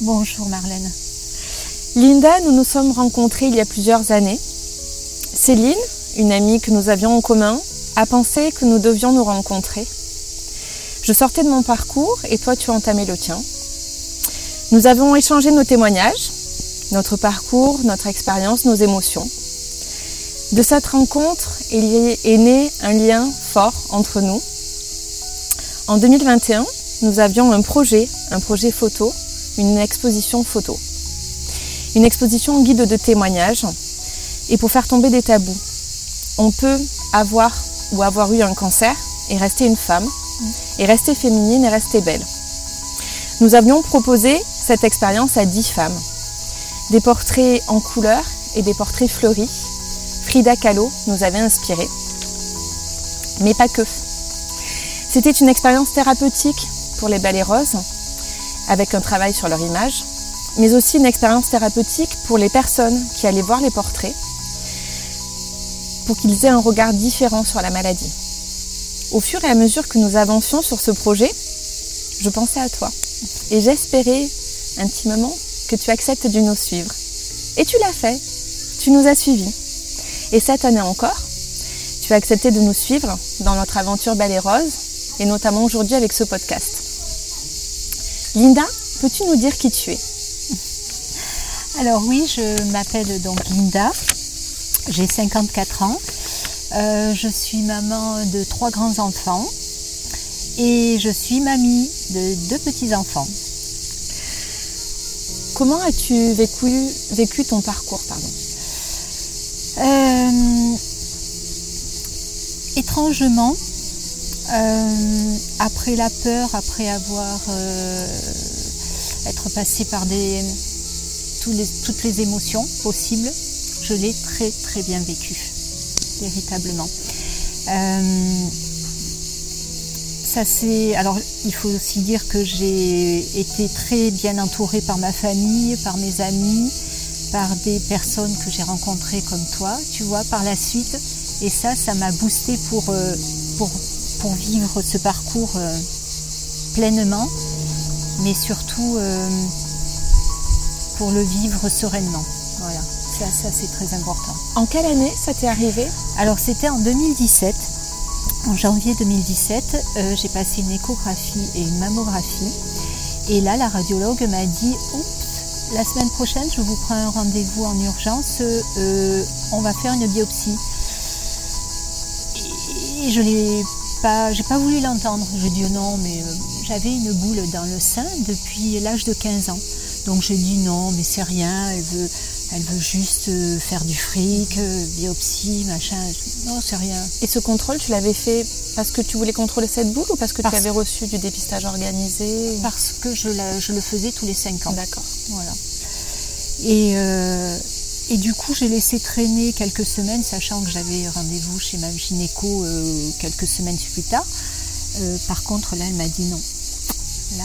Bonjour Marlène. Linda, nous nous sommes rencontrés il y a plusieurs années. Céline, une amie que nous avions en commun, a pensé que nous devions nous rencontrer. Je sortais de mon parcours et toi tu entamais le tien. Nous avons échangé nos témoignages, notre parcours, notre expérience, nos émotions. De cette rencontre, est né un lien fort entre nous. En 2021, nous avions un projet, un projet photo, une exposition photo. Une exposition guide de témoignages et pour faire tomber des tabous. On peut avoir ou avoir eu un cancer et rester une femme, et rester féminine et rester belle. Nous avions proposé cette expérience à dix femmes. Des portraits en couleur et des portraits fleuris. Frida Kahlo nous avait inspiré. Mais pas que. C'était une expérience thérapeutique pour les et roses, avec un travail sur leur image, mais aussi une expérience thérapeutique pour les personnes qui allaient voir les portraits, pour qu'ils aient un regard différent sur la maladie. Au fur et à mesure que nous avancions sur ce projet, je pensais à toi et j'espérais intimement que tu acceptes de nous suivre. Et tu l'as fait, tu nous as suivis. Et cette année encore, tu as accepté de nous suivre dans notre aventure Belle et Rose, et notamment aujourd'hui avec ce podcast. Linda, peux-tu nous dire qui tu es Alors oui, je m'appelle donc Linda, j'ai 54 ans, euh, je suis maman de trois grands-enfants et je suis mamie de deux petits-enfants. Comment as-tu vécu, vécu, ton parcours pardon? Euh, Étrangement, euh, après la peur, après avoir être passé par toutes les émotions possibles, je l'ai très très bien vécu, véritablement. ça c'est. Alors il faut aussi dire que j'ai été très bien entourée par ma famille, par mes amis, par des personnes que j'ai rencontrées comme toi, tu vois, par la suite. Et ça, ça m'a boosté pour, pour, pour, vivre ce parcours pleinement, mais surtout pour le vivre sereinement. Voilà, ça, ça c'est très important. En quelle année ça t'est arrivé? Alors c'était en 2017. En janvier 2017, euh, j'ai passé une échographie et une mammographie. Et là, la radiologue m'a dit Oups, la semaine prochaine, je vous prends un rendez-vous en urgence, euh, on va faire une biopsie. Et je n'ai pas, j'ai pas voulu l'entendre. J'ai dit non, mais euh, j'avais une boule dans le sein depuis l'âge de 15 ans. Donc j'ai dit non, mais c'est rien, elle veut, elle veut juste faire du fric, biopsie, machin. Non, c'est rien. Et ce contrôle, tu l'avais fait parce que tu voulais contrôler cette boule ou parce que tu avais reçu du dépistage organisé Parce que je, la, je, le faisais tous les 5 ans. D'accord. Voilà. Et, euh, et, du coup, j'ai laissé traîner quelques semaines, sachant que j'avais rendez-vous chez ma gynéco euh, quelques semaines plus tard. Euh, par contre, là, elle m'a dit non. Là,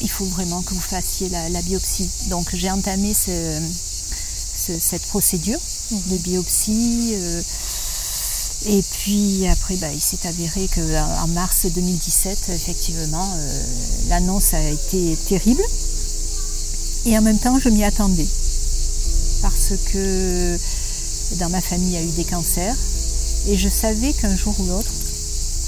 il faut vraiment que vous fassiez la, biopsie. Donc j'ai entamé ce, ce, cette procédure de biopsie. Euh, et puis après, bah, il s'est avéré qu'en mars 2017, effectivement, l'annonce a été terrible. Et en même temps, je m'y attendais. Parce que dans ma famille, il y a eu des cancers. Et je savais qu'un jour ou l'autre,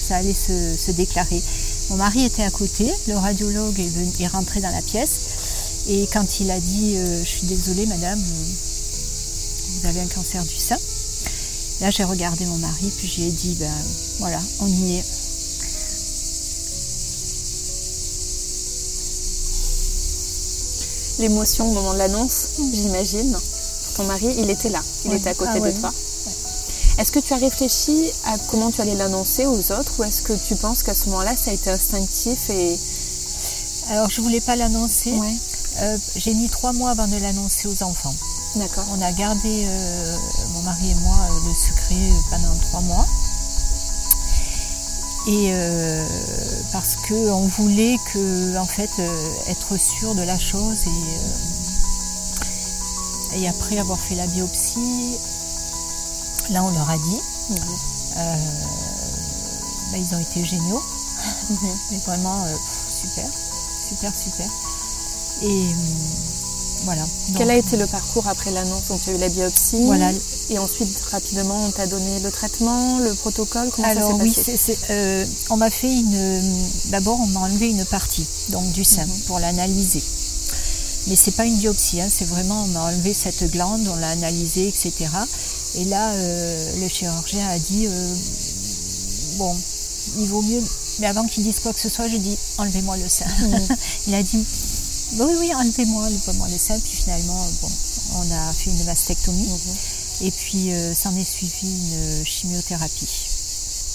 ça allait se, déclarer. Mon mari était à côté, le radiologue est, rentré dans la pièce et quand il a dit euh, Je suis désolée madame, vous avez un cancer du sein, là j'ai regardé mon mari puis j'ai dit Ben voilà, on y est. L'émotion au moment de l'annonce, j'imagine. Ton mari, il était là, il Ouais. était à côté Ah de ouais. toi. Est-ce que tu as réfléchi à comment tu allais l'annoncer aux autres ou est-ce que tu penses qu'à ce moment-là, ça a été instinctif et Alors je voulais pas l'annoncer. Ouais. Euh, j'ai mis trois mois avant de l'annoncer aux enfants. D'accord. On a gardé, euh, mon mari et moi, euh, le secret pendant trois mois. Et parce qu'on voulait que, en fait, être sûr de la chose et, et après avoir fait la biopsie, là on leur a dit. Mhm. Euh, bah, ils ont été géniaux, Mhm. mais vraiment euh, super, super, super. Et voilà. Quel a été le parcours après l'annonce? Donc tu as eu la biopsie. Voilà. Et ensuite, rapidement, on t'a donné le traitement, le protocole? Comment Alors ça oui, passé? euh, on m'a fait une. D'abord, on m'a enlevé une partie donc du sein Mhm. pour l'analyser. Mais c'est pas une biopsie, hein, c'est vraiment on m'a enlevé cette glande, on l'a analysée, etc. Et là, euh, le chirurgien a dit euh, bon, il vaut mieux. Mais avant qu'il dise quoi que ce soit, j'ai dit enlevez-moi le sein. Mhm. il a dit Bah oui, oui, enlevez-moi, enlevez-moi le sein. Puis finalement, bon, on a fait une mastectomie. Mhm. Et puis, euh, s'en est suivi une chimiothérapie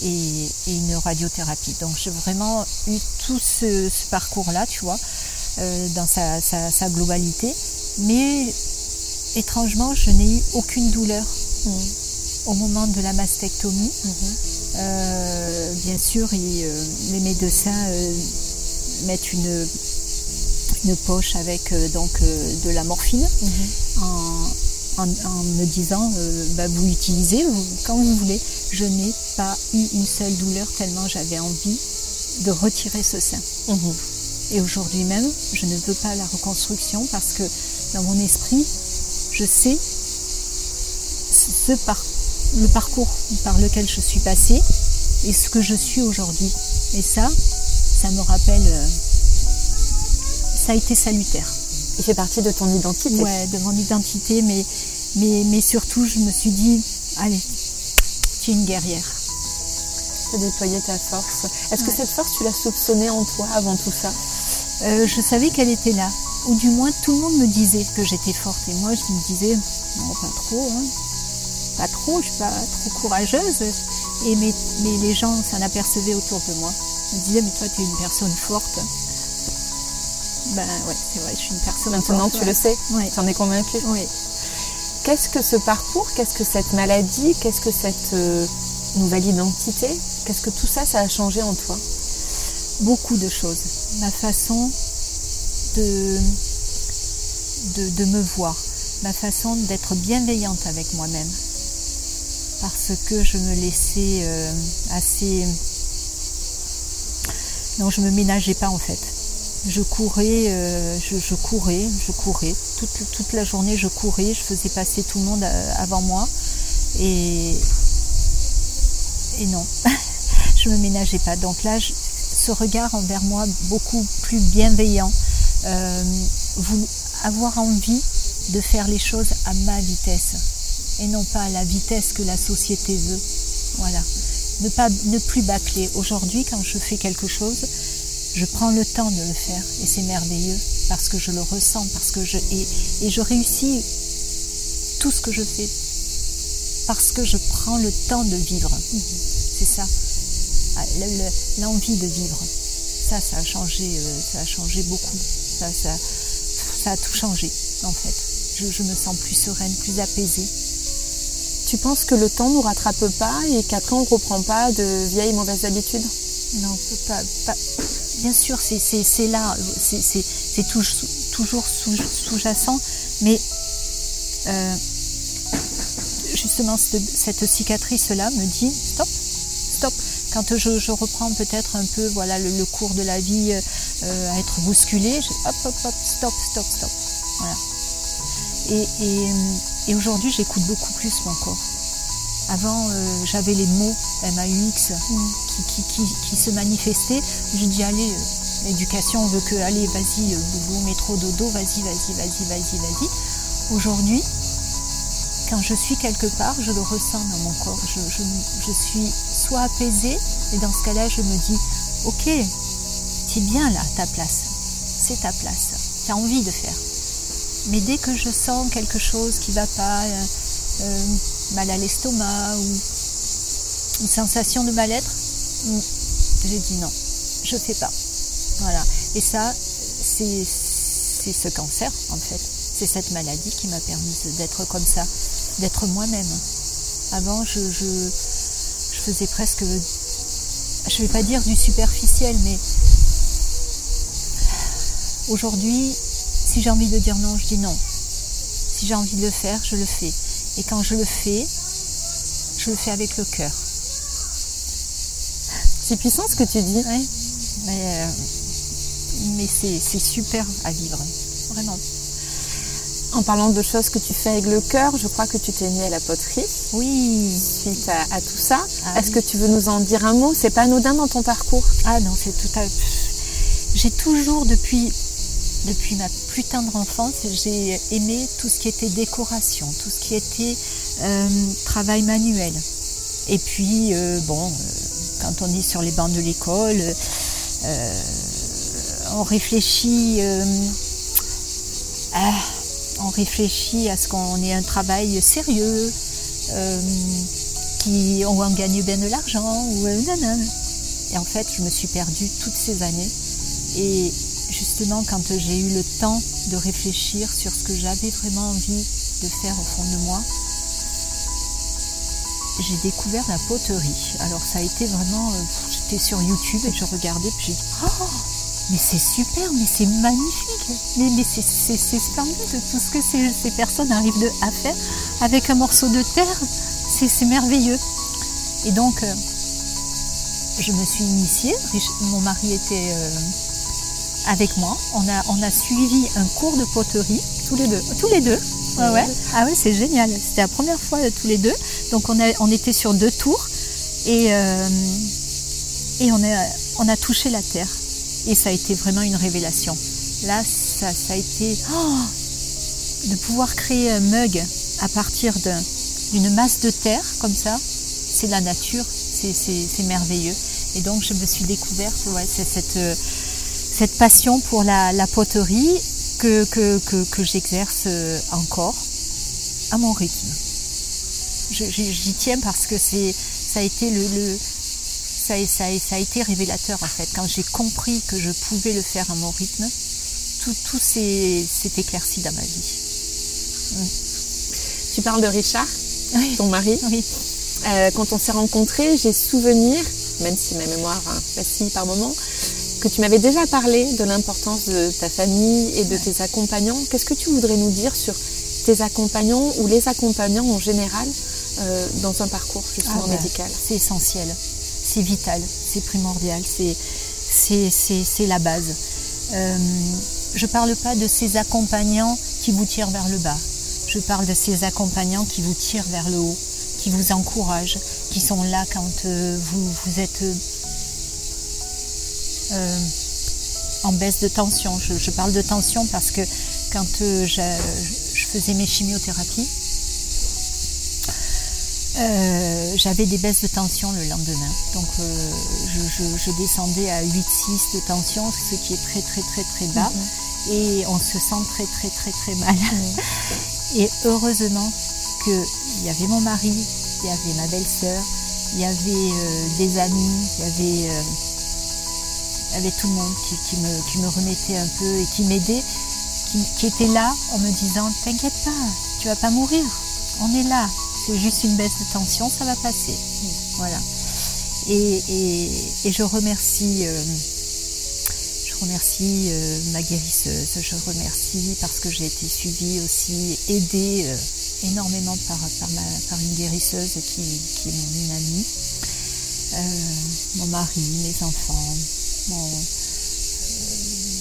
et, et une radiothérapie. Donc, j'ai vraiment eu tout ce, ce parcours-là, tu vois, dans sa, sa- sa globalité. Mais étrangement, je n'ai eu aucune douleur Mhm. au moment de la mastectomie. Mhm. Euh, bien sûr, euh, les médecins euh, mettent une, une poche avec euh, donc euh, de la morphine Mhm. en, en- en me disant euh, bah, vous l'utilisez quand vous voulez. Je n'ai pas eu une seule douleur tellement j'avais envie de retirer ce sein. Et aujourd'hui même, je ne veux pas la reconstruction parce que dans mon esprit, je sais ce par- le parcours par lequel je suis passée et ce que je suis aujourd'hui. Et ça, ça me rappelle, euh, ça a été salutaire. Il fait partie de ton identité. Ouais, de mon identité, mais, mais, mais surtout, je me suis dit, allez, tu es une guerrière. De déployer ta force. Est-ce que cette force, tu l'as soupçonnée en toi avant tout ça? Euh, je savais qu'elle était là. Ou du moins, tout le monde me disait que j'étais forte. Et moi, je me disais, non, pas trop, hein. Pas trop, je suis pas trop courageuse. Et mais, mais les gens s'en apercevaient autour de moi. Ils me disaient, mais toi, tu es une personne forte. Ben ouais, c'est vrai, je suis une personne Maintenant, forte. tu le sais. Ouais. Tu en es convaincue. Oui. Qu'est-ce que ce parcours Qu'est-ce que cette maladie Qu'est-ce que cette euh, nouvelle identité Qu'est-ce que tout ça, ça a changé en toi? Beaucoup de choses. Ma façon de, de, me voir, ma façon d'être bienveillante avec moi-même. Parce que je me laissais euh, assez... Non, je me ménageais pas en fait. Je courais, euh, je, courais, je courais. Toute, toute la journée, je courais. Je faisais passer tout le monde euh, avant moi. Et, et non, je me ménageais pas. Donc là, ce regard envers moi beaucoup plus bienveillant, euh, avoir envie de faire les choses à ma vitesse et non pas à la vitesse que la société veut. Voilà. Ne, pas, ne plus bâcler. Aujourd'hui, quand je fais quelque chose, je prends le temps de le faire et c'est merveilleux parce que je le ressens, parce que je et, et je réussis tout ce que je fais parce que je prends le temps de vivre. C'est ça, l'envie de vivre. Ça, ça a changé, euh, ça a changé beaucoup. Ça, ça, ça a tout changé en fait. Je, je me sens plus sereine, plus apaisée. Tu penses que le temps nous rattrape pas et qu'après on reprend pas de vieilles mauvaises habitudes? Non, pas, pas- bien sûr, c'est- là, c'est- toujours, toujours sous- sous-jacent, mais euh, justement, cette, cette cicatrice-là me dit stop. Quand je, je reprends peut-être un peu voilà, le, le cours de la vie euh, à être bousculée, je, hop, hop, hop, stop, stop, stop. Voilà. Et, et, et aujourd'hui, j'écoute beaucoup plus mon corps. Avant, euh, j'avais les mots MAUX qui, qui, qui, qui se manifestaient. Je dis, allez, euh, l'éducation veut que, allez, vas-y, euh, boubou, métro, dodo, vas-y, vas-y, vas-y, vas-y, vas-y. Aujourd'hui, quand je suis quelque part, je le ressens dans mon corps. Je, je, je suis soit apaisée, et dans ce cas-là, je me dis, ok, es bien là, ta place. C'est ta place. Tu as envie de faire. Mais dès que je sens quelque chose qui va pas, euh, euh, mal à l'estomac ou une sensation de mal-être, mm, je dis non, je fais pas. Voilà. Et ça, c'est c'est ce cancer en fait. C'est cette maladie qui m'a permis d'être comme ça, d'être moi-même. Avant, je, je faisais presque, je vais pas dire du superficiel, mais aujourd'hui, si j'ai envie de dire non, je dis non. Si j'ai envie de le faire, je le fais. Et quand je le fais, je le fais avec le cœur. C'est puissant ce que tu dis. Ouais. Mais, euh, mais c'est c'est super à vivre. vraiment. En parlant de choses que tu fais avec le cœur, je crois que tu t'es mis à la poterie. Oui. Suite à, tout ça. Ah Est-ce que tu veux nous en dire un mot? C'est pas anodin dans ton parcours? Ah non, c'est tout à J'ai toujours, depuis, depuis ma plus tendre enfance, j'ai aimé tout ce qui était décoration, tout ce qui était euh, travail manuel. Et puis, euh, bon, euh, quand on est sur les bancs de l'école, on réfléchit à on réfléchit à ce qu'on ait un travail sérieux, euh, qui, on, on gagne bien de l'argent, euh, Et en fait, je me suis perdue toutes ces années. Et justement, quand j'ai eu le temps de réfléchir sur ce que j'avais vraiment envie de faire au fond de moi, j'ai découvert la poterie. Alors ça a été vraiment, euh, j'étais sur YouTube et je regardais, puis j'ai dit, oh, mais c'est super, mais c'est magnifique, mais, mais c'est splendide tout ce que ces, personnes arrivent de, à faire avec un morceau de terre, c'est merveilleux. Et donc, euh, je me suis initiée, mon mari était euh, avec moi, on a, on a suivi un cours de poterie, tous les deux. Tous les deux, ouais, ouais. Ah ouais, c'est génial, c'était la première fois tous les deux, donc on, a, on était sur deux tours. Et, euh, et on, a, on a touché la terre. Et ça a été vraiment une révélation. Là, ça, a été oh, de pouvoir créer un mug à partir d'une masse de terre comme ça. C'est la nature, c'est merveilleux. Et donc, je me suis découverte cette, cette passion pour la, poterie que, que, j'exerce encore à mon rythme. J'y tiens parce que ça a été le ça, ça, a été révélateur en fait. Quand j'ai compris que je pouvais le faire à mon rythme, tout, tout s'est éclairci dans ma vie. Mm. Tu parles de Richard, ton mari. Oui. Euh, quand on s'est rencontrés, j'ai souvenir, même si ma mémoire vacille par moment, que tu m'avais déjà parlé de l'importance de ta famille et de tes accompagnants. Qu'est-ce que tu voudrais nous dire sur tes accompagnants ou les accompagnants en général euh, dans un parcours justement ah ben, médical? C'est essentiel c'est vital, c'est primordial, c'est la base. Euh, je ne parle pas de ces accompagnants qui vous tirent vers le bas. Je parle de ces accompagnants qui vous tirent vers le haut, qui vous encouragent, qui sont là quand euh, vous, êtes euh, en baisse de tension. Je, parle de tension parce que quand je, faisais mes chimiothérapies, euh, j'avais des baisses de tension le lendemain. Donc euh, je, descendais à 8-6 de tension, ce qui est très très très très bas. Mhm. Et on se sent très très très très mal. Et heureusement qu'il y avait mon mari, il y avait ma belle-sœur, il y avait euh, des amis, il y avait, il y avait tout le monde qui, me, qui, me, remettait un peu et qui m'aidait, qui, qui était là en me disant T'inquiète pas, tu vas pas mourir, on est là, juste une baisse de tension, ça va passer. Voilà. Et, je remercie, euh, je remercie euh, ma guérisseuse, je remercie parce que j'ai été suivie aussi, aidée euh, énormément par, par, une guérisseuse qui, est mon amie, mon mari, mes enfants,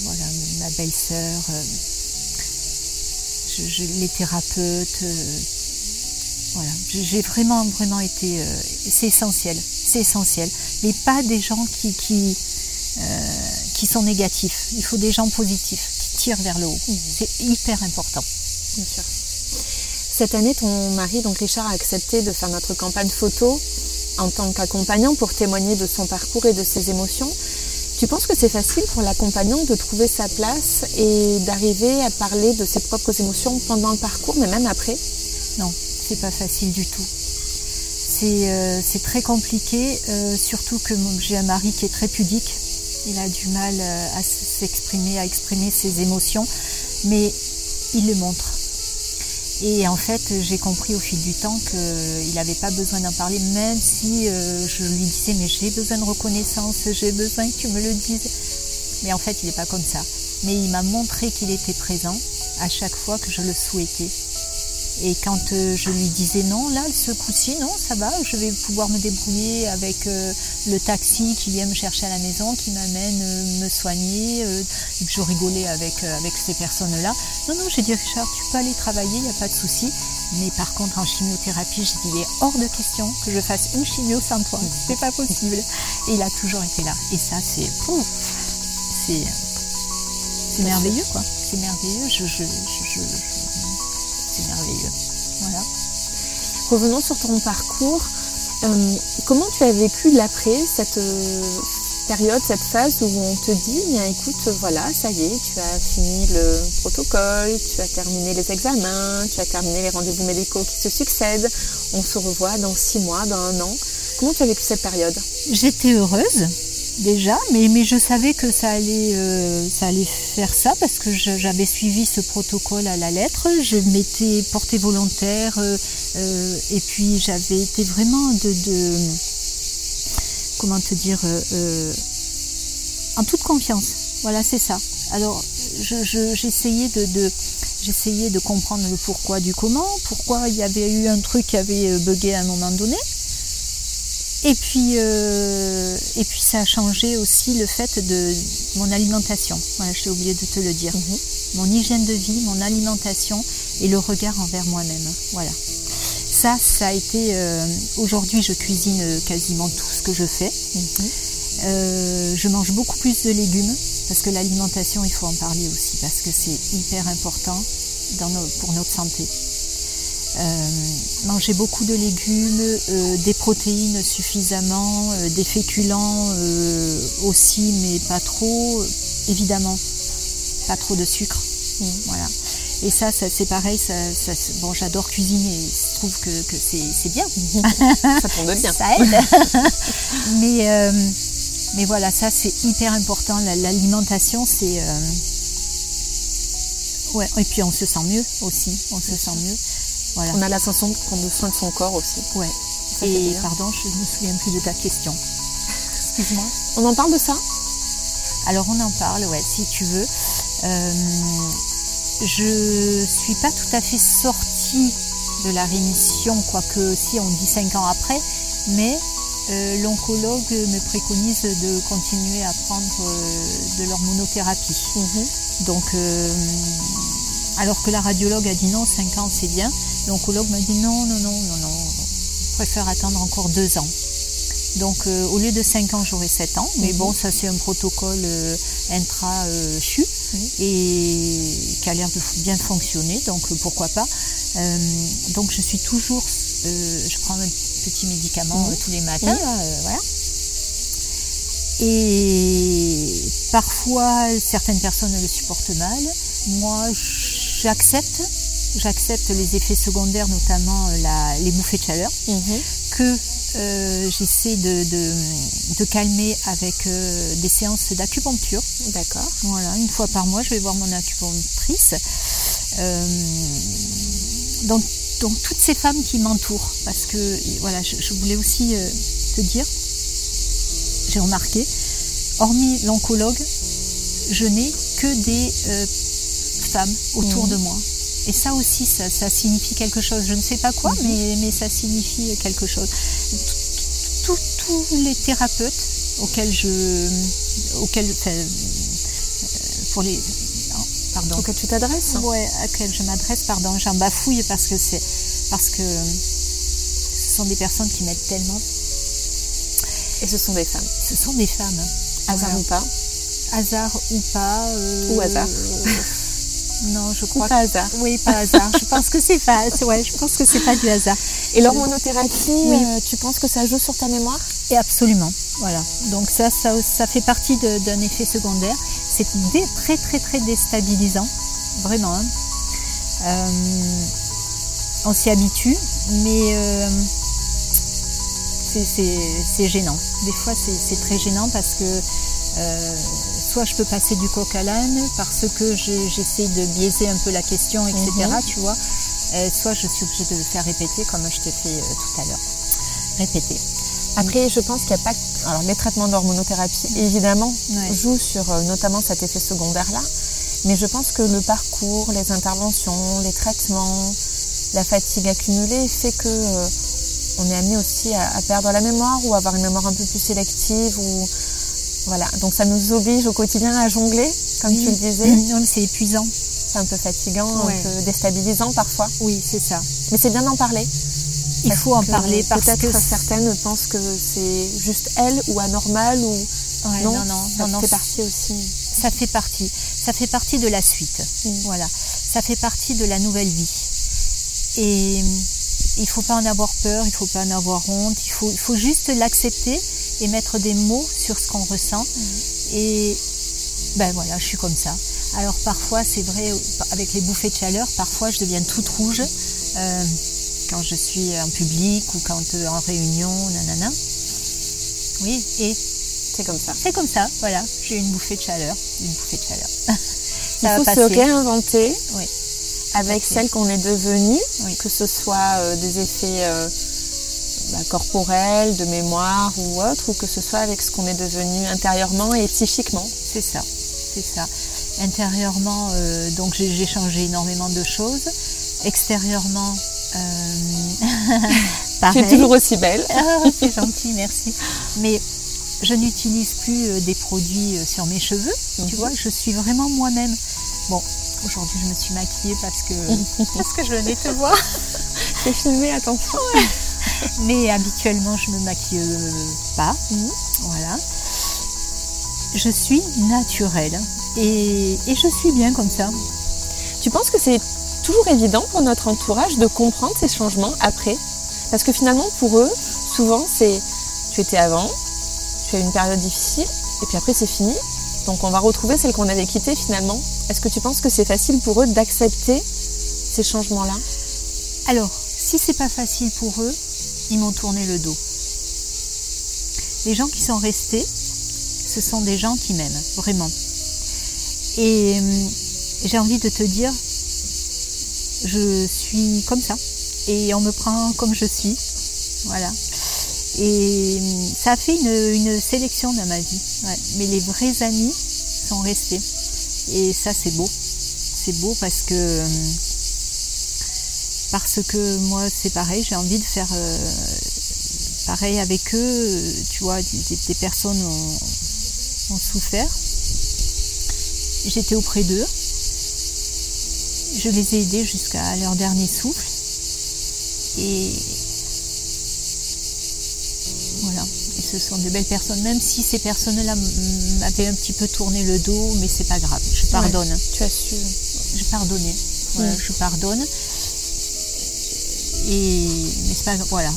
voilà, ma belle-sœur, les thérapeutes voilà, j'ai vraiment, vraiment été. Euh, c'est essentiel, c'est essentiel. Mais pas des gens qui, qui, euh, qui sont négatifs. Il faut des gens positifs, qui tirent vers le haut. Mmh. C'est hyper important. Bien sûr. Cette année, ton mari, donc Richard, a accepté de faire notre campagne photo en tant qu'accompagnant pour témoigner de son parcours et de ses émotions. Tu penses que c'est facile pour l'accompagnant de trouver sa place et d'arriver à parler de ses propres émotions pendant le parcours, mais même après? Non, c'est pas facile du tout. C'est euh, très compliqué, euh, surtout que j'ai un mari qui est très pudique. Il a du mal euh, à s'exprimer, à exprimer ses émotions, mais il le montre. Et en fait, j'ai compris au fil du temps qu'il n'avait pas besoin d'en parler, même si je lui disais mais j'ai besoin de reconnaissance, j'ai besoin que tu me le dises. Mais en fait, il n'est pas comme ça. Mais il m'a montré qu'il était présent à chaque fois que je le souhaitais. Et quand euh, je lui disais non, là, ce coup-ci, non, ça va, je vais pouvoir me débrouiller avec euh, le taxi qui vient me chercher à la maison, qui m'amène euh, me soigner, et que je rigolais avec, avec ces personnes-là. Non, non, j'ai dit, Richard, tu peux aller travailler, il n'y a pas de souci. Mais par contre, en chimiothérapie, j'ai dit, il est hors de question que je fasse une chimio sans toi. C'est pas possible. Et il a toujours été là. Et ça, c'est. C'est. Merveilleux, quoi. C'est merveilleux. je, je, je. Revenons sur ton parcours. Euh, comment tu as vécu l'après, cette euh, période, cette phase où on te dit, écoute, voilà, ça y est, tu as fini le protocole, tu as terminé les examens, tu as terminé les rendez-vous médicaux qui se succèdent, on se revoit dans six mois, dans un an. Comment tu as vécu cette période? J'étais heureuse déjà, mais, je savais que ça allait, euh, ça allait faire ça parce que j'avais suivi ce protocole à la lettre. Je m'étais portée volontaire euh, euh, et puis j'avais été vraiment de, comment te dire, en toute confiance. Voilà, c'est ça. Alors, j'essayais de, de j'essayais de comprendre le pourquoi du comment, pourquoi il y avait eu un truc qui avait bugué à un moment donné. Et puis, euh, et puis ça a changé aussi le fait de mon alimentation. Voilà, je t'ai oublié de te le dire. Mhm. Mon hygiène de vie, mon alimentation et le regard envers moi-même. Voilà. Ça, ça a été. Euh, aujourd'hui, je cuisine quasiment tout ce que je fais. Mhm. Euh, je mange beaucoup plus de légumes parce que l'alimentation, il faut en parler aussi parce que c'est hyper important pour notre santé. Euh, manger beaucoup de légumes, euh, des protéines suffisamment, euh, des féculents aussi, mais pas trop. Évidemment, pas trop de sucre. Mm. Voilà. Et ça, ça c'est pareil. Ça, bon, j'adore cuisiner. Trouve que, c'est bien. ça tombe bien. Ça aide. mais, mais voilà, ça c'est hyper important. L'alimentation, c'est ouais. Et puis on se sent mieux aussi. On se sent mieux. On a la sensation de prendre soin de son corps aussi. Ouais. Et pardon, je ne me souviens plus de ta question. Excuse-moi. On en parle de ça? Alors on en parle, ouais, si tu veux. Euh, je suis pas tout à fait sortie de la rémission, quoique si on dit cinq ans après, mais euh, l'oncologue me préconise de continuer à prendre euh, de l'hormonothérapie. Mhm. Donc, euh, alors que la radiologue a dit non, 5 ans c'est bien, L'oncologue m'a dit non, non, non, non, non, je préfère attendre encore deux ans. Donc au lieu de 5 ans, j'aurai 7 ans. Mais mhm. bon, ça c'est un protocole intra-CHU et qui a l'air de bien fonctionner, donc pourquoi pas. Donc je suis toujours, je prends un petit médicament mhm. tous les matins, voilà. Et parfois, certaines personnes le supportent mal. Moi, j'accepte j'accepte les effets secondaires, notamment euh, les bouffées de chaleur, mhm. que euh, j'essaie de, calmer avec euh, des séances d'acupuncture. D'accord. Voilà, une fois par mois, je vais voir mon acupunctrice. Donc, donc, toutes ces femmes qui m'entourent, parce que voilà, je, voulais aussi te dire, j'ai remarqué, hormis l'oncologue, je n'ai que des femmes autour mhm. de moi. Et ça aussi, ça, signifie quelque chose. Je ne sais pas quoi, mhm. mais, ça signifie quelque chose. Tous les thérapeutes auxquels je. Auxquels, euh, pour les. Pardon. Auxquels tu t'adresses Oui, auxquels je m'adresse, pardon. J'en bafouille parce que c'est. Parce que ce sont des personnes qui m'aident tellement. Et ce sont des femmes Ce sont des femmes. Hasard ou pas? Hasard ou pas. Euh, ou hasard Non, je crois. pas hasard. Oui, pas hasard. je pense que c'est pas. Ouais, je pense que c'est pas du hasard. Et l'hormonothérapie, euh, tu penses que ça joue sur ta mémoire? Et absolument. Voilà. Donc ça, ça, fait partie d'un effet secondaire. C'est très très très déstabilisant, vraiment. Hein. Euh, on s'y habitue, mais euh, c'est gênant. Des fois, c'est très gênant parce que soit je peux passer du coq à l'âne parce que j'essaie de biaiser un peu la question, etc. Mhm. Tu vois. Euh, soit je suis obligée de le faire répéter comme je t'ai fait euh, tout à l'heure. Répéter. Après, je pense qu'il n'y a pas. Alors, les traitements d'hormonothérapie, évidemment, jouent sur euh, notamment cet effet secondaire-là. Mais je pense que le parcours, les interventions, les traitements, la fatigue accumulée fait que euh, on est amené aussi à, perdre la mémoire ou avoir une mémoire un peu plus sélective ou voilà. Donc ça nous oblige au quotidien à jongler, comme tu le disais. c'est épuisant. C'est un peu fatigant, un peu déstabilisant parfois. Oui, c'est ça. Mais c'est bien d'en parler. Il faut en parler parce que certaines pensent que c'est juste elle ou anormal ou non, non, non, ça fait partie aussi. Ça fait partie. Ça fait partie de la suite. Mm. Voilà. Ça fait partie de la nouvelle vie. Et il ne faut pas en avoir peur, il ne faut pas en avoir honte, il faut, il faut juste l'accepter et mettre des mots sur ce qu'on ressent. Mm. Et ben voilà, je suis comme ça. Alors parfois, c'est vrai, avec les bouffées de chaleur, parfois je deviens toute rouge euh, quand je suis en public ou quand euh, en réunion, nanana. Oui, et c'est comme ça. C'est comme ça, voilà. J'ai une bouffée de chaleur, une bouffée de chaleur. Il faut se réinventer oui. avec celle qu'on est devenue, que ce soit euh, des effets bah, corporels, de mémoire ou autre, ou que ce soit avec ce qu'on est devenu intérieurement et psychiquement. C'est ça, c'est ça intérieurement, euh, donc j'ai changé énormément de choses. Extérieurement, euh, tu es toujours aussi belle. Ah, c'est gentil, merci. Mais je n'utilise plus euh, des produits sur mes cheveux. Tu mhm. vois, je suis vraiment moi-même. Bon, aujourd'hui je me suis maquillée parce que parce que je venais te voir. J'ai filmé, attention. Mais habituellement je me maquille pas. Mhm. Voilà. Je suis naturelle. Et, je suis bien comme ça. Tu penses que c'est toujours évident pour notre entourage de comprendre ces changements après Parce que finalement, pour eux, souvent, c'est tu étais avant, tu as eu une période difficile, et puis après, c'est fini. Donc, on va retrouver celle qu'on avait quittée finalement. Est-ce que tu penses que c'est facile pour eux d'accepter ces changements-là? Alors, si c'est pas facile pour eux, ils m'ont tourné le dos. Les gens qui sont restés, ce sont des gens qui m'aiment, vraiment. Et euh, j'ai envie de te dire, je suis comme ça. Et on me prend comme je suis. Voilà. Et euh, ça a fait une, sélection dans ma vie. Mais les vrais amis sont restés. Et ça, c'est beau. C'est beau parce que euh, parce que moi, c'est pareil. J'ai envie de faire pareil avec eux. Tu vois, des, personnes ont souffert J'étais auprès d'eux. Je les ai aidés jusqu'à leur dernier souffle. Et voilà. Et ce sont de belles personnes, même si ces personnes-là m'avaient un petit peu tourné le dos, mais c'est pas grave. Je pardonne. tu as su. Je pardonnais. Je pardonne. Et mais pas voilà.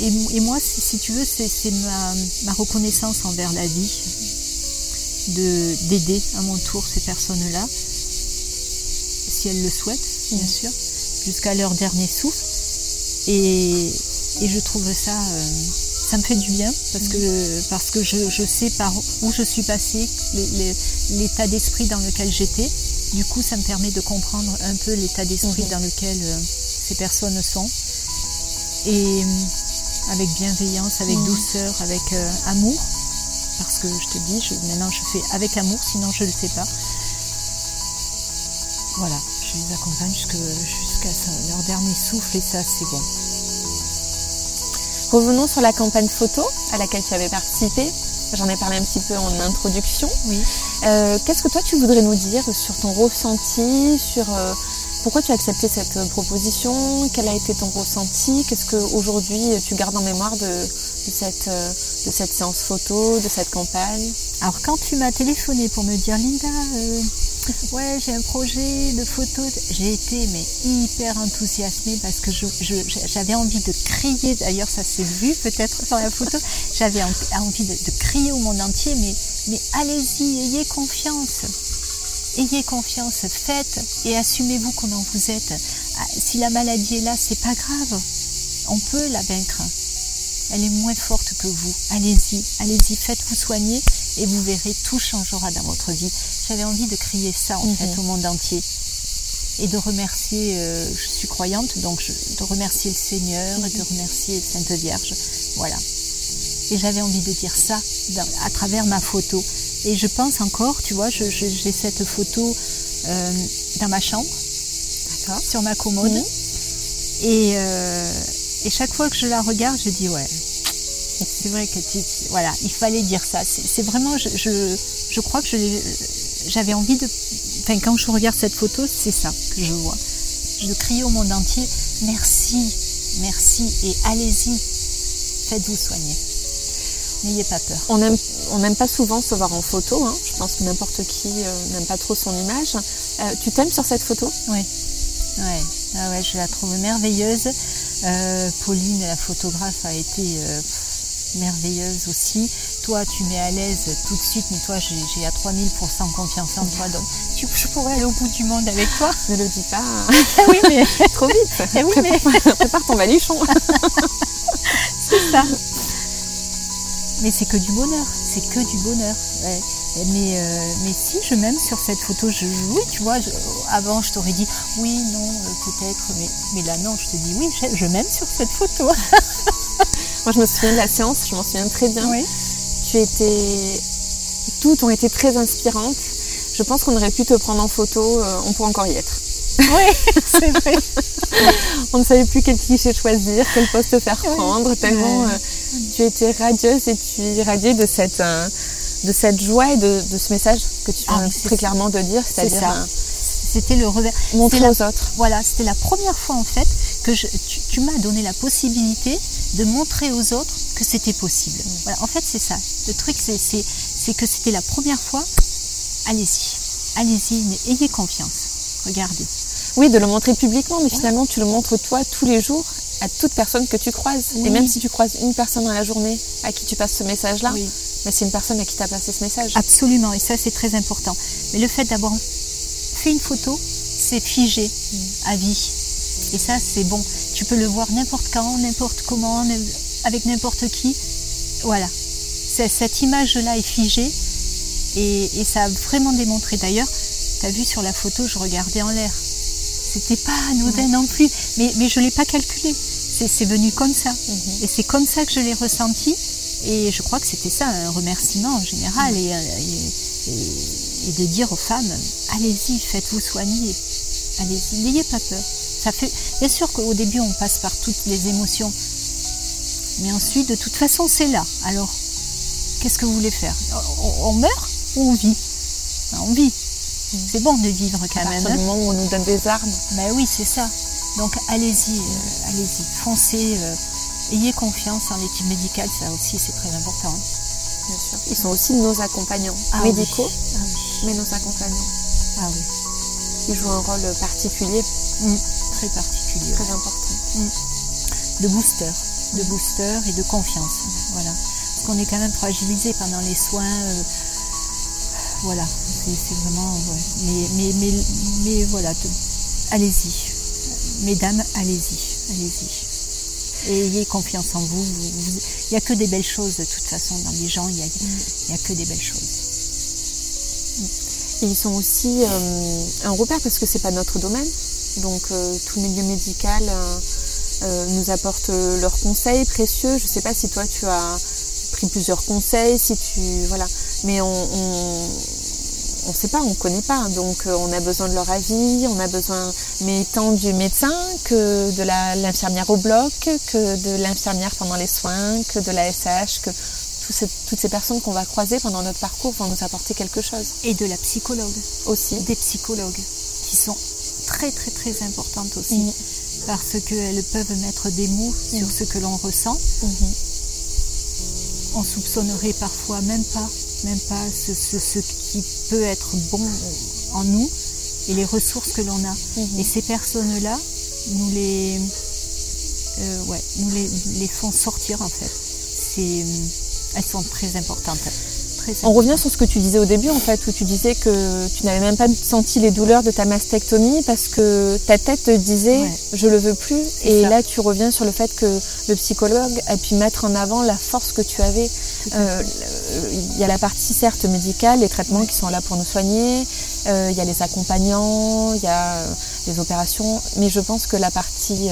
Et, moi, si, tu veux, c'est ma, ma reconnaissance envers la vie d'aider à mon tour ces personnes-là, si elles le souhaitent, bien mm. sûr, jusqu'à leur dernier souffle. Et, je trouve ça, euh, ça me fait du bien parce mm. que, parce que je, sais par où je suis passée, l'état d'esprit dans lequel j'étais. Du coup, ça me permet de comprendre un peu l'état d'esprit mm-hmm. dans lequel euh, ces personnes sont. Et euh, avec bienveillance, avec mm. douceur, avec amour parce que je te dis, maintenant je fais avec amour, sinon je ne le fais pas. Voilà, je les accompagne jusqu'à leur dernier souffle et ça c'est bon. Revenons sur la campagne photo à laquelle tu avais participé. J'en ai parlé un petit peu en introduction. Oui. Euh, qu'est-ce que toi tu voudrais nous dire sur ton ressenti, sur euh, pourquoi tu as accepté cette proposition, quel a été ton ressenti, qu'est-ce qu'aujourd'hui tu gardes en mémoire de, cette, euh, de cette séance photo, de cette campagne? Alors quand tu m'as téléphoné pour me dire Linda, euh, ouais j'ai un projet de photo, j'ai été mais hyper enthousiasmée parce que j'avais envie de crier, d'ailleurs ça s'est vu peut-être sur la photo, j'avais envie de, crier au monde entier, mais, mais allez-y, ayez confiance. Ayez confiance, faites et assumez-vous comment vous êtes. Ah, si la maladie est là, c'est pas grave. On peut la vaincre elle est moins forte que vous. Allez-y, allez-y, faites-vous soigner et vous verrez, tout changera dans votre vie. J'avais envie de crier ça en mhm. fait au monde entier et de remercier, euh, je suis croyante, donc de remercier le Seigneur et de remercier Sainte Vierge. Voilà. Et j'avais envie de dire ça à travers ma photo. Et je pense encore, tu vois, j'ai cette photo euh, dans ma chambre, sur ma commode. Mhm. Et, et chaque fois que je la regarde, je dis ouais, c'est vrai que tu, voilà, il fallait dire ça. C'est vraiment, je, je, crois que j'avais envie de, enfin quand je regarde cette photo, c'est ça que je vois. Je crie au monde entier, merci, merci et allez-y, faites-vous soigner. N'ayez pas peur. On n'aime on pas souvent se voir en photo. Hein. Je pense que n'importe qui euh, n'aime pas trop son image. Euh, tu t'aimes sur cette photo? Oui. Ouais. Ah ouais, je la trouve merveilleuse. Euh, Pauline, la photographe, a été merveilleuse aussi. Toi, tu mets à l'aise tout de suite, mais toi, j'ai à 3000% confiance en toi. Donc, tu, je pourrais aller au bout du monde avec toi. Ne le dis pas. oui, mais. Trop vite. Eh oui, mais... Prépare ton baluchon. c'est ça. Mais c'est que du bonheur. C'est que du bonheur. Mais, euh, mais si je m'aime sur cette photo, je, oui, tu vois, avant je t'aurais dit oui, non, euh, peut-être, mais, mais là non, je te dis oui, je, je m'aime sur cette photo. Moi, je me souviens de la séance, je m'en souviens très bien. Tu étais. Toutes ont été très inspirantes. Je pense qu'on aurait pu te prendre en photo, euh, on pourrait encore y être. Oui, c'est vrai. on ne savait plus quel cliché choisir, quel poste faire prendre, tellement euh, tu étais radieuse et tu irradiais de cette, euh, de cette joie et de, ce message que tu viens ah, très clairement de dire, c'est-à-dire c'était le revers. Montrer aux autres. Voilà, c'était la première fois en fait que tu m'as donné la possibilité de montrer aux autres que c'était possible. Mm. Voilà, en fait, c'est ça. Le truc, c'est que c'était la première fois. Allez-y, allez-y, ayez confiance. Regardez. Oui, de le montrer publiquement, mais finalement, tu le montres toi tous les jours à toute personne que tu croises. Et même si tu croises une personne dans la journée à qui tu passes ce message-là, mais c'est une personne à qui tu as passé ce message. Absolument, et ça, c'est très important. Mais le fait d'avoir fait une photo, c'est figé mm. à vie. Et ça, c'est bon. Tu peux le voir n'importe quand, n'importe comment, avec n'importe qui. Voilà. Cette image-là est figée et, ça a vraiment démontré. D'ailleurs, tu as vu sur la photo, je regardais en l'air. C'était pas anodin non plus, mais, mais je ne l'ai pas calculé. C'est venu comme ça. Mhm. Et c'est comme ça que je l'ai ressenti. Et je crois que c'était ça, un remerciement en général. Et, et, de dire aux femmes, allez-y, faites-vous soigner. Allez-y, n'ayez pas peur. Ça fait, bien sûr qu'au début, on passe par toutes les émotions. Mais ensuite, de toute façon, c'est là. Alors, qu'est-ce que vous voulez faire? On, meurt ou on vit? Ben, On vit. C'est bon de vivre quand même. À hein. moment où on nous donne des armes. Ben oui, c'est ça. Donc allez-y, euh, allez-y, foncez, euh, ayez confiance en l'équipe médicale, ça aussi c'est très important. Hein. Bien sûr. Ils sont aussi nos accompagnants ah médicaux, ah mais nos accompagnants. Ah oui. Ils jouent un rôle particulier. Mm très particulier. Très important. Mm. De booster, de booster et de confiance. Voilà. Parce qu'on est quand même fragilisé pendant les soins. Euh, voilà, c'est vraiment. Mais, mais, voilà, allez-y. Mesdames, allez-y, allez-y. Et ayez confiance en vous. Il n'y a que des belles choses de toute façon dans les gens, il n'y a, a, que des belles choses. Et ils sont aussi euh, un repère parce que c'est pas notre domaine. Donc euh, tout le milieu médical euh, euh, nous apporte leurs conseils précieux. Je ne sais pas si toi tu as pris plusieurs conseils, si tu voilà, mais on, on sait pas, on ne connaît pas. Donc on a besoin de leur avis, on a besoin, mais tant du médecin que de l'infirmière au bloc, que de l'infirmière pendant les soins, que de la SH, que toutes ces personnes qu'on va croiser pendant notre parcours vont nous apporter quelque chose. Et de la psychologue. Aussi. Des psychologues qui sont très très très importante aussi. Parce qu'elles peuvent mettre des mots sur ce que l'on ressent. Mm-hmm. On soupçonnerait parfois même pas, même pas ce, ce, qui peut être bon en nous et les ressources que l'on a. Mm-hmm. Et ces personnes-là, nous les, euh, ouais, nous les, les, font sortir en fait. C'est, elles sont très importantes. On revient sur ce que tu disais au début, en fait, où tu disais que tu n'avais même pas senti les douleurs de ta mastectomie parce que ta tête te disait je le veux plus. Et là, tu reviens sur le fait que le psychologue a pu mettre en avant la force que tu avais. Euh, il y a la partie certes médicale, les traitements qui sont là pour nous soigner, euh, il y a les accompagnants, il y a euh, les opérations, mais je pense que la partie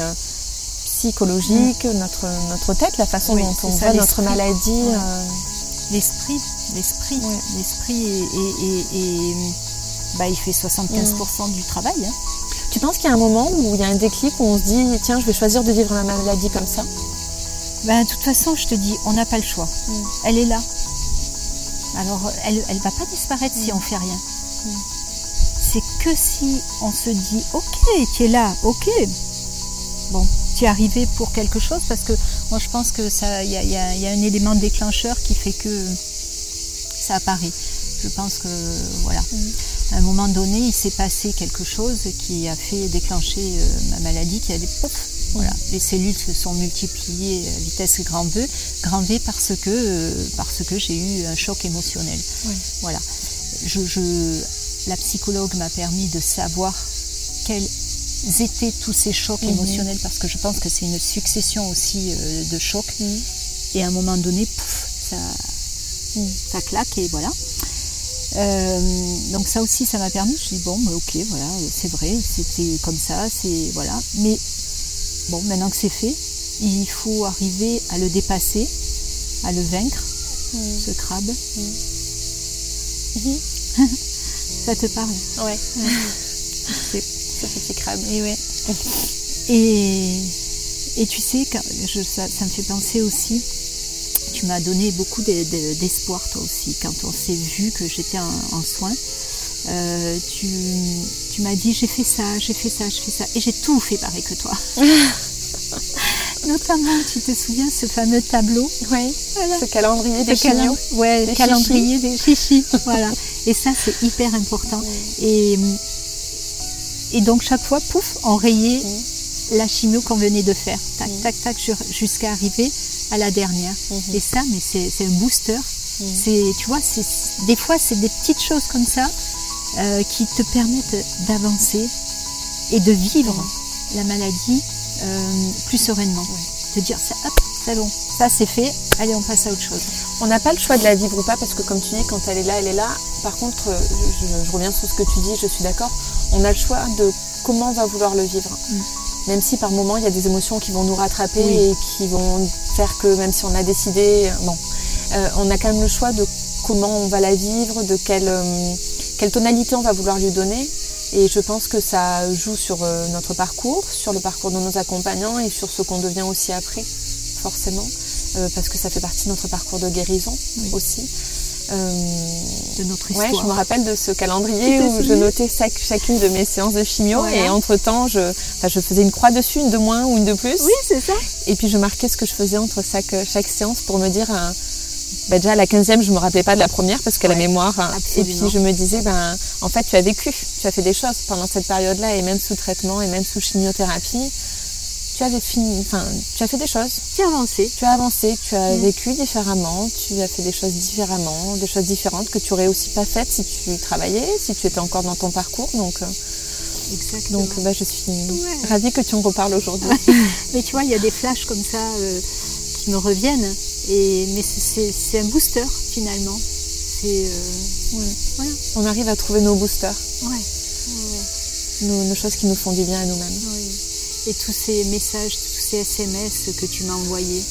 psychologique, notre, notre tête, la façon dont on voit notre maladie. L'esprit, l'esprit, l'esprit et, bah, il fait 75% du travail. Hein. Tu penses qu'il y a un moment où il y a un déclic où on se dit tiens, je vais choisir de vivre ma maladie comme ça? Ben, De toute façon, je te dis, on n'a pas le choix. Mm. Elle est là. Alors, elle ne va pas disparaître si on fait rien. Mm. C'est que si on se dit ok, tu es là, ok. Bon, tu es arrivé pour quelque chose parce que moi je pense que ça, il y, a, un élément déclencheur qui fait que ça apparaît. Je pense que voilà. Mm à un moment donné, il s'est passé quelque chose qui a fait déclencher euh, ma maladie, qui a des pouf, voilà, les cellules se sont multipliées à vitesse grand V, grand V parce que euh, parce que j'ai eu un choc émotionnel. Voilà. Je, la psychologue m'a permis de savoir quels étaient tous ces chocs mhm. émotionnels parce que je pense que c'est une succession aussi euh, de chocs. Mhm. Et à un moment donné, pouf, ça, mhm. ça claque et voilà. Euh, donc ça aussi, ça m'a permis. Je dis bon, mais ok, voilà, c'est vrai, c'était comme ça, c'est voilà. Mais bon, maintenant que c'est fait, il faut arriver à le dépasser, à le vaincre, mm. ce crabe. Mm. ça te parle? Ouais. ce petit crabe. Et ouais. Et, et tu sais, ça, ça me fait penser aussi tu m'as donné beaucoup d'espoir toi aussi quand on s'est vu que j'étais en, soins. Euh, tu, m'as dit j'ai fait ça, j'ai fait ça, j'ai fait ça et j'ai tout fait pareil que toi. Notamment, tu te souviens ce fameux tableau? Oui, ce calendrier des chimios. Ouais, le calendrier des chichis. voilà. Et ça, c'est hyper important. Et, et donc, chaque fois, pouf, on rayait la chimio qu'on venait de faire. Tac, tac, tac, jusqu'à arriver à la dernière. Mhm. Et ça, mais c'est un booster. Mhm. C'est, tu vois, des fois, c'est des petites choses comme ça euh, qui te permettent d'avancer et de vivre la maladie euh, plus sereinement. De dire, ça, hop, c'est bon, ça c'est fait, allez, on passe à autre chose. On n'a pas le choix de la vivre ou pas, parce que comme tu dis, quand elle est là, elle est là. Par contre, euh, je, reviens sur ce que tu dis, je suis d'accord, on a le choix de comment on va vouloir le vivre. Même si par moments il y a des émotions qui vont nous rattraper et qui vont faire que même si on a décidé, bon, euh, on a quand même le choix de comment on va la vivre, de quelle, euh, quelle tonalité on va vouloir lui donner. Et je pense que ça joue sur euh, notre parcours, sur le parcours de nos accompagnants et sur ce qu'on devient aussi après, forcément, parce que ça fait partie de notre parcours de guérison aussi. De notre histoire. Ouais, je me rappelle de ce calendrier où je notais chacune de mes séances de chimio et entre-temps, je, je faisais une croix dessus, une de moins ou une de plus. Oui, c'est ça. Et puis je marquais ce que je faisais entre chaque, chaque séance pour me dire, euh, bah, déjà à la 15e, je me rappelais pas de la première parce que la mémoire. Hein. et puis je me disais, ben, en fait, tu as vécu, tu as fait des choses pendant cette période-là et même sous traitement et même sous chimiothérapie tu avais fini, enfin, tu as fait des choses. Tu as avancé. Tu as avancé, tu as mm. vécu différemment, tu as fait des choses différemment, des choses différentes que tu aurais aussi pas faites si tu travaillais, si tu étais encore dans ton parcours. Donc, euh, Exactement. donc bah, je suis ravie que tu en reparles aujourd'hui. mais tu vois, il y a des flashs comme ça euh, qui me reviennent, et, mais c'est un booster finalement. C'est euh, voilà. On arrive à trouver nos boosters. Ouais. Nos, nos, choses qui nous font du bien à nous-mêmes et tous ces messages, tous ces SMS que tu m'as envoyés.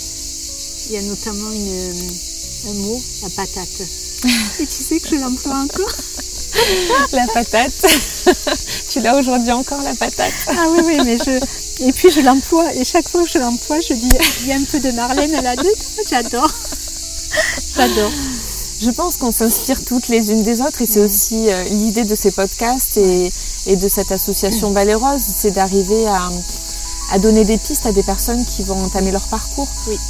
Il y a notamment un mot, la patate. Et tu sais que je l'emploie encore? La patate. tu l'as aujourd'hui encore, la patate? Ah oui, oui, mais je. Et puis je l'emploie, et chaque fois que je l'emploie, je dis il y a un peu de Marlène à la tête. J'adore. J'adore. Je pense qu'on s'inspire toutes les unes des autres et c'est aussi euh, l'idée de ces podcasts et, et de cette association Ballet Rose, c'est d'arriver à, à donner des pistes à des personnes qui vont entamer leur parcours,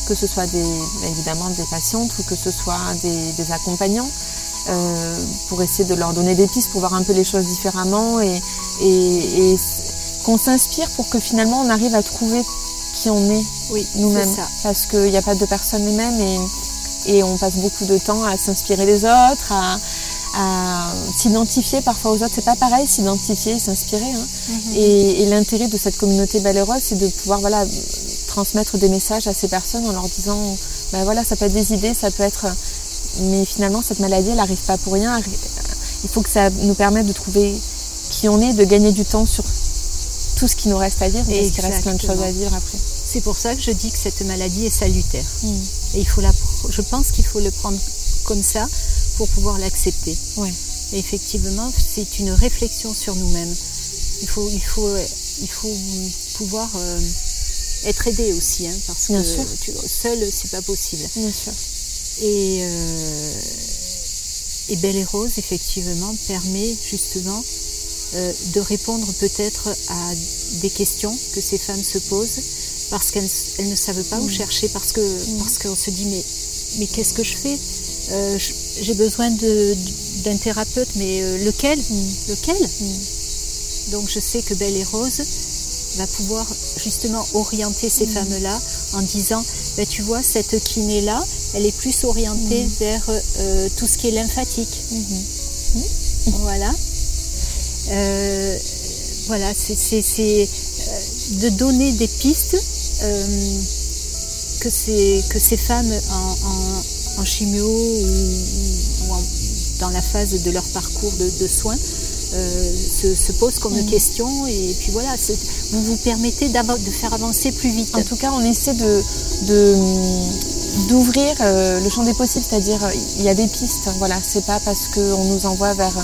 que ce soit des, évidemment des patientes ou que ce soit des, accompagnants, euh, pour essayer de leur donner des pistes pour voir un peu les choses différemment et, et, qu'on s'inspire pour que finalement on arrive à trouver qui on est oui, nous-mêmes. Parce qu'il n'y a pas de personnes les mêmes et, et on passe beaucoup de temps à s'inspirer des autres, à, à s'identifier parfois aux autres. C'est pas pareil, s'identifier, s'inspirer. Hein. Mhm. Et, l'intérêt de cette communauté Baléroise, c'est de pouvoir voilà, transmettre des messages à ces personnes en leur disant, ben voilà, ça peut être des idées, ça peut être... Mais finalement, cette maladie, elle n'arrive pas pour rien. Il faut que ça nous permette de trouver qui on est, de gagner du temps sur tout ce qui nous reste à vivre, parce qu'il reste plein de choses à vivre après. C'est pour ça que je dis que cette maladie est salutaire. Mm. Et il faut la, je pense qu'il faut le prendre comme ça pour pouvoir l'accepter. Ouais. effectivement, c'est une réflexion sur nous-mêmes. il faut, il faut, il faut pouvoir être aidé aussi, hein, parce Bien que sûr. tu, seul, c'est pas possible. Bien sûr. Et, euh, et Belle et Rose, effectivement, permet justement euh, de répondre peut-être à des questions que ces femmes se posent parce qu'elles elles ne savent pas où chercher, parce que parce qu'on se dit mais, mais qu'est-ce que je fais? Euh, J'ai besoin d'un thérapeute, mais euh, lequel? Lequel? Donc je sais que Belle et Rose va pouvoir justement orienter ces femmes-là en disant, ben, tu vois, cette kiné-là, elle est plus orientée vers euh, tout ce qui est lymphatique. Voilà. Euh, voilà, c'est c'est- de donner des pistes que, ces, que ces femmes en, en- en chimio ou, ou en- dans la phase de leur parcours de, de soins euh, se, se posent comme question et puis voilà, vous vous permettez de faire avancer plus vite. En tout cas, on essaie de d'ouvrir euh, le champ des possibles, c'est-à-dire il y a des pistes. Voilà, c'est pas parce qu'on nous envoie vers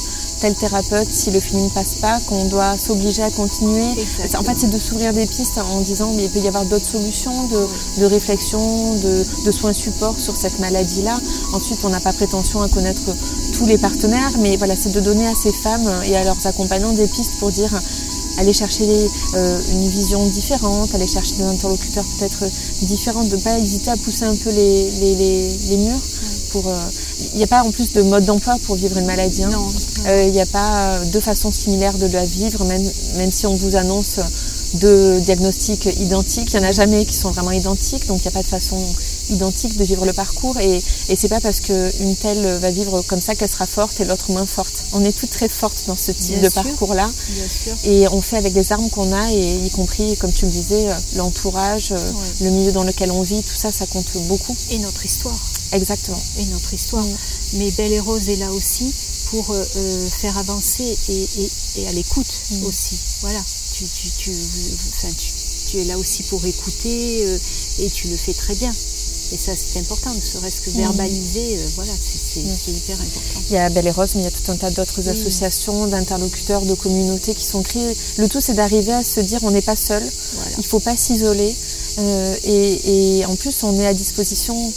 tel thérapeute si le film ne passe pas qu'on doit s'obliger à continuer. Exactement. En fait, c'est de s'ouvrir des pistes en disant mais il peut y avoir d'autres solutions de, de réflexion, de, de soins support sur cette maladie-là. Ensuite, on n'a pas prétention à connaître tous les partenaires, mais voilà, c'est de donner à ces femmes et à leurs accompagnants des pistes pour dire aller chercher euh, une vision différente, aller chercher des interlocuteurs peut-être différents, de ne pas hésiter à pousser un peu les, les, les murs. Pour, euh, il n'y a pas en plus de mode d'emploi pour vivre une maladie. hein. Non. Euh, Il n'y a pas euh, deux façons similaires de la vivre, même, même si on vous annonce deux diagnostics identiques. Il n'y en a jamais qui sont vraiment identiques, donc il n'y a pas de façon identique de vivre le parcours. Et, et c'est pas parce qu'une telle va vivre comme ça qu'elle sera forte et l'autre moins forte. On est toutes très fortes dans ce type Bien de parcours-là. Et on fait avec les armes qu'on a, et y compris, comme tu le disais, l'entourage, euh, Ouais. le milieu dans lequel on vit, tout ça, ça compte beaucoup. Et notre histoire. Exactement. et notre histoire. Mm. Mais Belle et Rose est là aussi pour euh, euh, faire avancer et, et- et à l'écoute Mm. aussi. Voilà, tu, tu, tu, enfin, tu- tu es là aussi pour écouter euh, et tu le fais très bien. Et ça, c'est important, ne serait-ce que verbaliser, euh, voilà, c'est c'est- hyper important. Il y a Belle et Rose, mais il y a tout un tas d'autres Oui. associations, d'interlocuteurs, de communautés qui sont créées. Le tout, c'est d'arriver à se dire on n'est pas seul, Voilà. il ne faut pas s'isoler. euh, et, et en plus, on est à disposition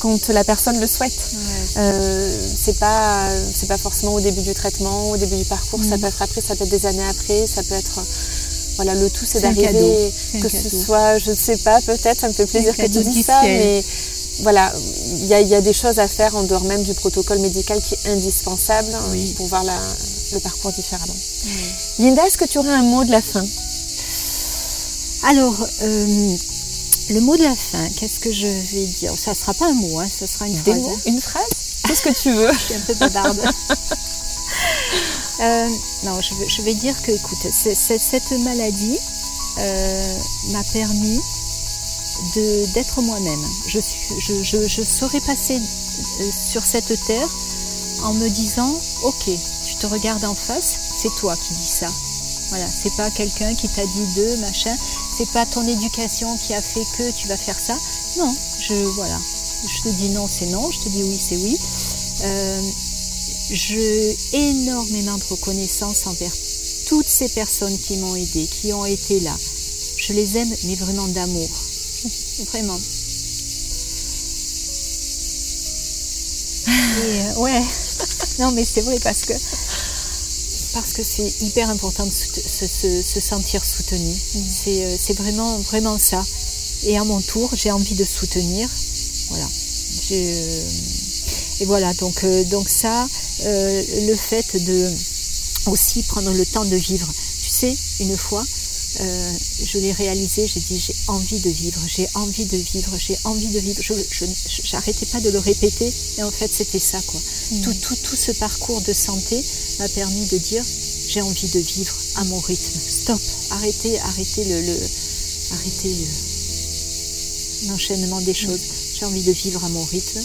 quand la personne le souhaite. Euh, c'est pas c'est pas forcément au début du traitement, au début du parcours, ça Mm. peut être après, ça peut être des années après, ça peut être voilà le tout c'est d'arriver que cadeau. ce soit je ne sais pas peut-être ça me fait plaisir que tu dises ça ciel. mais voilà il y a, il y a des choses à faire en dehors même du protocole médical qui est indispensable Oui. pour voir la- le parcours différemment. Linda, est-ce que tu aurais un mot de la fin? Alors, euh, le mot de la fin, qu'est-ce que je vais dire? Ça ne sera pas un mot, hein, ça sera une Des phrase. mots, hein? une phrase, tout ce que tu veux. Je suis un peu bavarde. Euh, non, je vais, dire que, écoute, cette maladie euh, m'a permis d'être moi-même. Je, je, je, je serais passée euh, sur cette terre en me disant, ok, tu te regardes en face, c'est toi qui dis ça. Voilà, c'est pas quelqu'un qui t'a dit de machin, c'est pas ton éducation qui a fait que tu vas faire ça. Non, je voilà, je te dis non, c'est non, je te dis oui, c'est oui. Euh, j'ai énormément de reconnaissance envers toutes ces personnes qui m'ont aidé, qui ont été là. Je les aime, mais vraiment d'amour. Vraiment. Et, euh, ouais. non, mais c'est vrai parce que parce que c'est hyper important de se, se- se sentir soutenu. C'est euh, c'est vraiment vraiment ça. Et à mon tour, j'ai envie de soutenir. Voilà. J'ai, et voilà, donc, euh, donc ça, euh, le fait de aussi prendre le temps de vivre. Tu sais, une fois, euh, je l'ai réalisé, j'ai dit j'ai envie de vivre, j'ai envie de vivre, j'ai envie de vivre. Je j'arrêtais pas de le répéter, et en fait c'était ça quoi. Tout, tout, tout ce parcours de santé m'a permis de dire j'ai envie de vivre à mon rythme. Stop, arrêtez, arrêtez le, le- arrêtez le- l'enchaînement des choses. J'ai envie de vivre à mon rythme.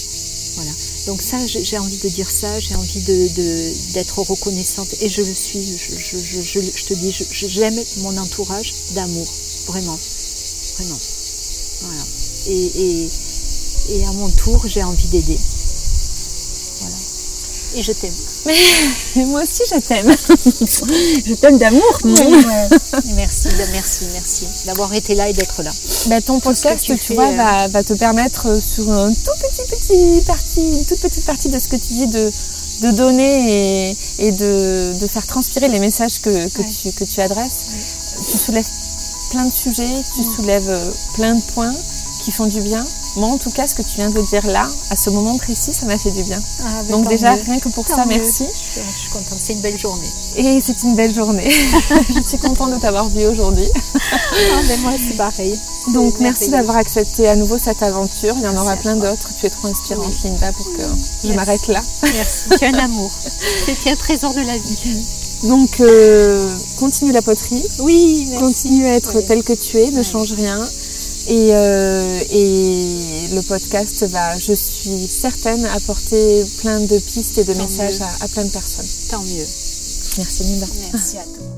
Voilà. Donc ça, j'ai envie de dire ça, j'ai envie d'être reconnaissante et je le suis. Je, te dis, j'aime mon entourage d'amour, vraiment, vraiment. Et à mon tour, j'ai envie d'aider. Et je t'aime. moi aussi, je t'aime. je t'aime d'amour. Merci, bah, merci, merci d'avoir été là et d'être là. Bah, ton podcast, tu, vois, euh, va, te permettre euh, sur un tout petit, petit partie, une toute petite partie de ce que tu dis de, de donner et, de, faire transpirer les messages que, tu, que tu adresses. Tu soulèves plein de sujets, tu soulèves euh, plein de points qui font du bien. Moi, en tout cas, ce que tu viens de dire là, à ce moment précis, ça m'a fait du bien. Ah, bah, Donc déjà, rien que pour ça, merci. Je, suis contente, c'est une belle journée. Et c'est une belle journée. je suis contente de t'avoir vu aujourd'hui. ah, mais moi, c'est pareil. Donc merci d'avoir accepté à nouveau cette aventure. Il y en aura plein d'autres. Tu es trop inspirante, Linda, pour que je m'arrête là. Merci. Tu es un amour. C'est un trésor de la vie. Donc, euh, continue la poterie. Oui, merci. Continue à être tel que tu es, ne change rien. Euh, et, le podcast va, je suis certaine, apporter plein de pistes et de messages à, à, plein de personnes. Tant mieux. Merci Linda. Merci à toi.